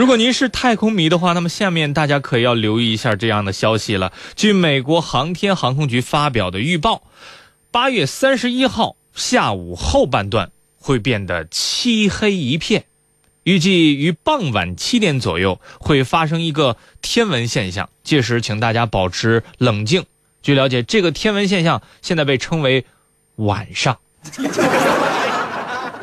如果您是太空迷的话，那么下面大家可要留意一下这样的消息了。据美国航天航空局发表的预报，八月三十一号下午后半段会变得漆黑一片，预计于傍晚七点左右会发生一个天文现象，届时请大家保持冷静。据了解，这个天文现象现在被称为晚上。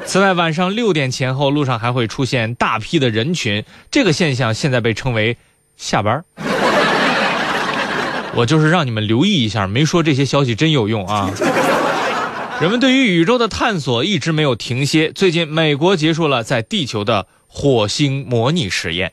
此外，晚上六点前后，路上还会出现大批的人群，这个现象现在被称为下班。我就是让你们留意一下，没说这些消息真有用啊。人们对于宇宙的探索一直没有停歇，最近美国结束了在地球的火星模拟实验。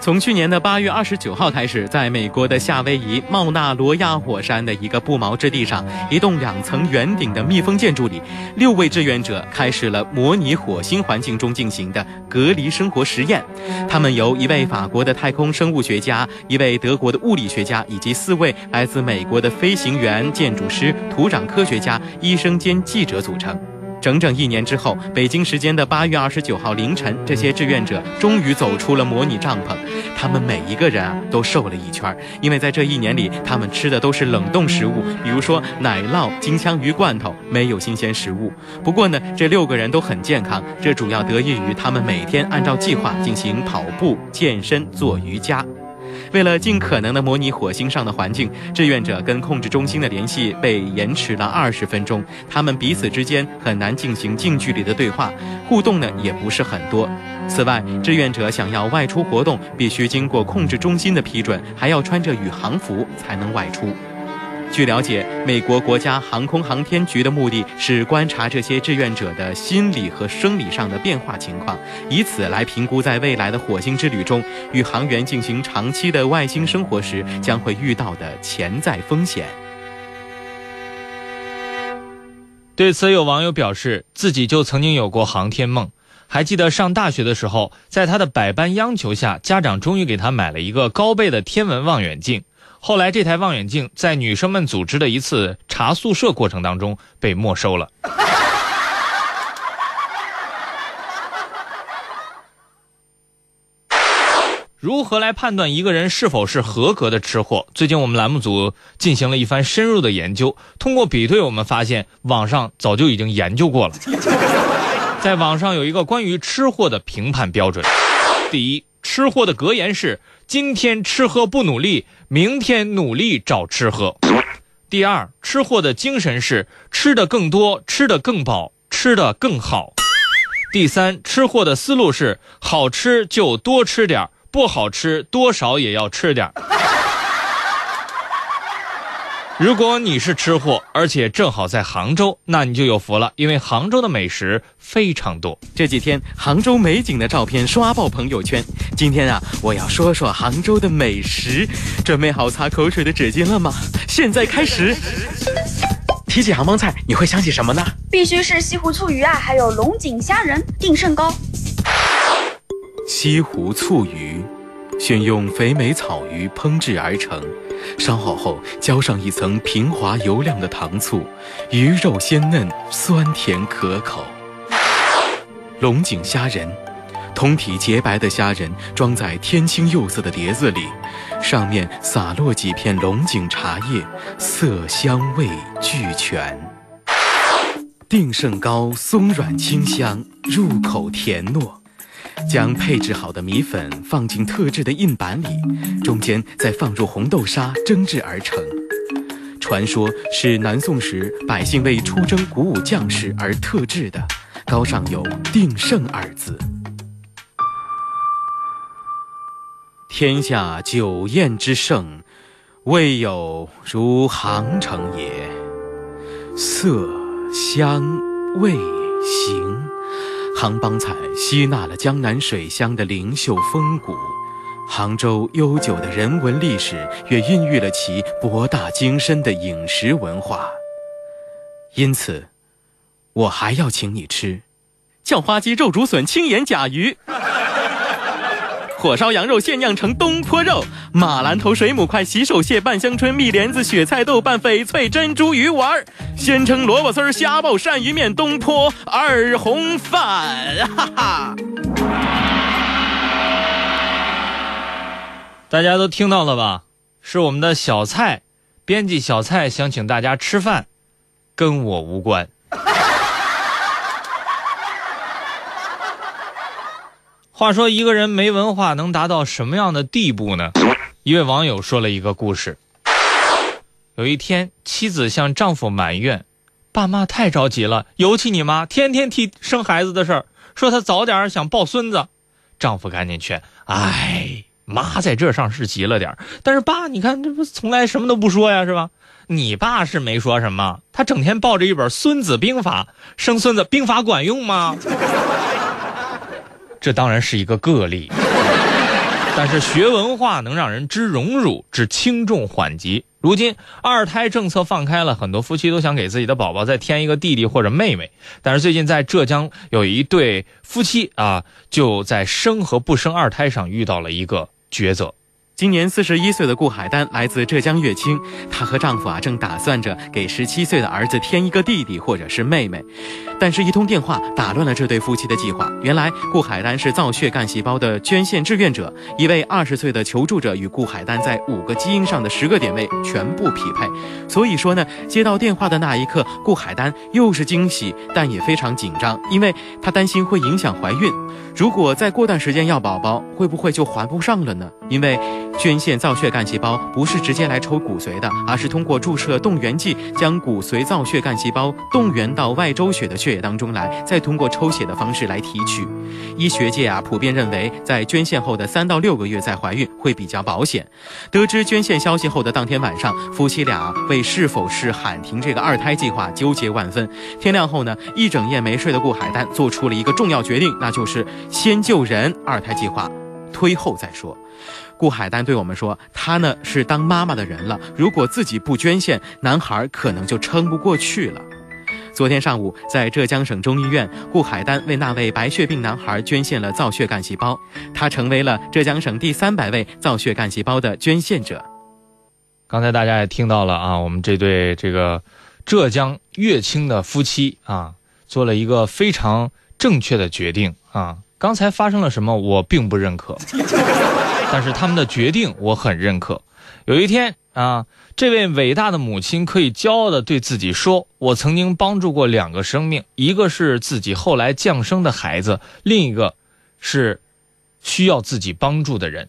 从去年的八月二十九号开始，在美国的夏威夷茂纳罗亚火山的一个不毛之地上，一栋两层圆顶的密封建筑里，六位志愿者开始了模拟火星环境中进行的隔离生活实验。他们由一位法国的太空生物学家、一位德国的物理学家以及四位来自美国的飞行员、建筑师、土壤科学家、医生兼记者组成。整整一年之后，北京时间的八月二十九号凌晨，这些志愿者终于走出了模拟帐篷。他们每一个人啊都瘦了一圈，因为在这一年里，他们吃的都是冷冻食物，比如说奶酪、金枪鱼罐头，没有新鲜食物。不过呢，这六个人都很健康，这主要得益于他们每天按照计划进行跑步、健身、做瑜伽。为了尽可能的模拟火星上的环境，志愿者跟控制中心的联系被延迟了二十分钟。他们彼此之间很难进行近距离的对话，互动呢也不是很多。此外，志愿者想要外出活动，必须经过控制中心的批准，还要穿着宇航服才能外出。据了解，美国国家航空航天局的目的是观察这些志愿者的心理和生理上的变化情况，以此来评估在未来的火星之旅中，宇航员进行长期的外星生活时将会遇到的潜在风险。对此，有网友表示，自己就曾经有过航天梦。还记得上大学的时候，在他的百般央求下，家长终于给他买了一个高倍的天文望远镜。后来，这台望远镜在女生们组织的一次查宿舍过程当中被没收了。如何来判断一个人是否是合格的吃货？最近我们栏目组进行了一番深入的研究，通过比对，我们发现网上早就已经研究过了。在网上有一个关于吃货的评判标准：第一，吃货的格言是。今天吃喝不努力，明天努力找吃喝。第二，吃货的精神是吃的更多，吃的更饱，吃的更好。第三，吃货的思路是好吃就多吃点不好吃多少也要吃点如果你是吃货，而且正好在杭州，那你就有福了，因为杭州的美食非常多。这几天杭州美景的照片刷爆朋友圈。今天啊，我要说说杭州的美食。准备好擦口水的纸巾了吗？现在开始。提起杭帮菜，你会想起什么呢？必须是西湖醋鱼啊，还有龙井虾仁、定胜糕。西湖醋鱼，选用肥美草鱼烹制而成。烧好后，浇上一层平滑油亮的糖醋，鱼肉鲜嫩，酸甜可口。龙井虾仁，通体洁白的虾仁装在天青釉色的碟子里，上面洒落几片龙井茶叶，色香味俱全。定胜糕松软清香，入口甜糯。将配置好的米粉放进特制的印板里，中间再放入红豆沙蒸制而成。传说是南宋时百姓为出征鼓舞将士而特制的，糕上有“定胜”二字。天下酒宴之盛，未有如杭城也。色香味形。杭帮菜吸纳了江南水乡的灵秀风骨，杭州悠久的人文历史也孕育了其博大精深的饮食文化。因此，我还要请你吃叫花鸡、肉竹笋、青眼甲鱼。火烧羊肉现酿成东坡肉，马兰头水母块、洗手蟹拌香椿、蜜莲子、雪菜豆拌翡翠珍珠鱼丸儿，鲜称萝卜丝儿、虾爆鳝鱼面、东坡二红饭，哈哈。大家都听到了吧？是我们的小蔡，编辑小蔡想请大家吃饭，跟我无关。话说一个人没文化能达到什么样的地步呢？一位网友说了一个故事。有一天，妻子向丈夫埋怨：“爸妈太着急了，尤其你妈，天天提生孩子的事儿，说她早点想抱孙子。”丈夫赶紧劝：“哎，妈在这上是急了点但是爸，你看这不从来什么都不说呀，是吧？你爸是没说什么，他整天抱着一本《孙子兵法》，生孙子兵法管用吗？”这当然是一个个例，但是学文化能让人知荣辱，知轻重缓急。如今二胎政策放开了，很多夫妻都想给自己的宝宝再添一个弟弟或者妹妹。但是最近在浙江有一对夫妻啊，就在生和不生二胎上遇到了一个抉择。今年四十一岁的顾海丹来自浙江乐清，她和丈夫啊正打算着给十七岁的儿子添一个弟弟或者是妹妹，但是，一通电话打乱了这对夫妻的计划。原来，顾海丹是造血干细胞的捐献志愿者，一位二十岁的求助者与顾海丹在五个基因上的十个点位全部匹配。所以说呢，接到电话的那一刻，顾海丹又是惊喜，但也非常紧张，因为她担心会影响怀孕。如果再过段时间要宝宝，会不会就怀不上了呢？因为捐献造血干细胞不是直接来抽骨髓的，而是通过注射动员剂将骨髓造血干细胞动员到外周血的血液当中来，再通过抽血的方式来提取。医学界啊普遍认为，在捐献后的三到六个月再怀孕会比较保险。得知捐献消息后的当天晚上，夫妻俩为是否是喊停这个二胎计划纠结万分。天亮后呢，一整夜没睡的顾海丹做出了一个重要决定，那就是。先救人，二胎计划推后再说。顾海丹对我们说：“他呢是当妈妈的人了，如果自己不捐献，男孩可能就撑不过去了。”昨天上午，在浙江省中医院，顾海丹为那位白血病男孩捐献了造血干细胞，他成为了浙江省第三百位造血干细胞的捐献者。刚才大家也听到了啊，我们这对这个浙江乐清的夫妻啊，做了一个非常正确的决定啊。刚才发生了什么？我并不认可，但是他们的决定我很认可。有一天啊，这位伟大的母亲可以骄傲地对自己说：“我曾经帮助过两个生命，一个是自己后来降生的孩子，另一个是需要自己帮助的人。”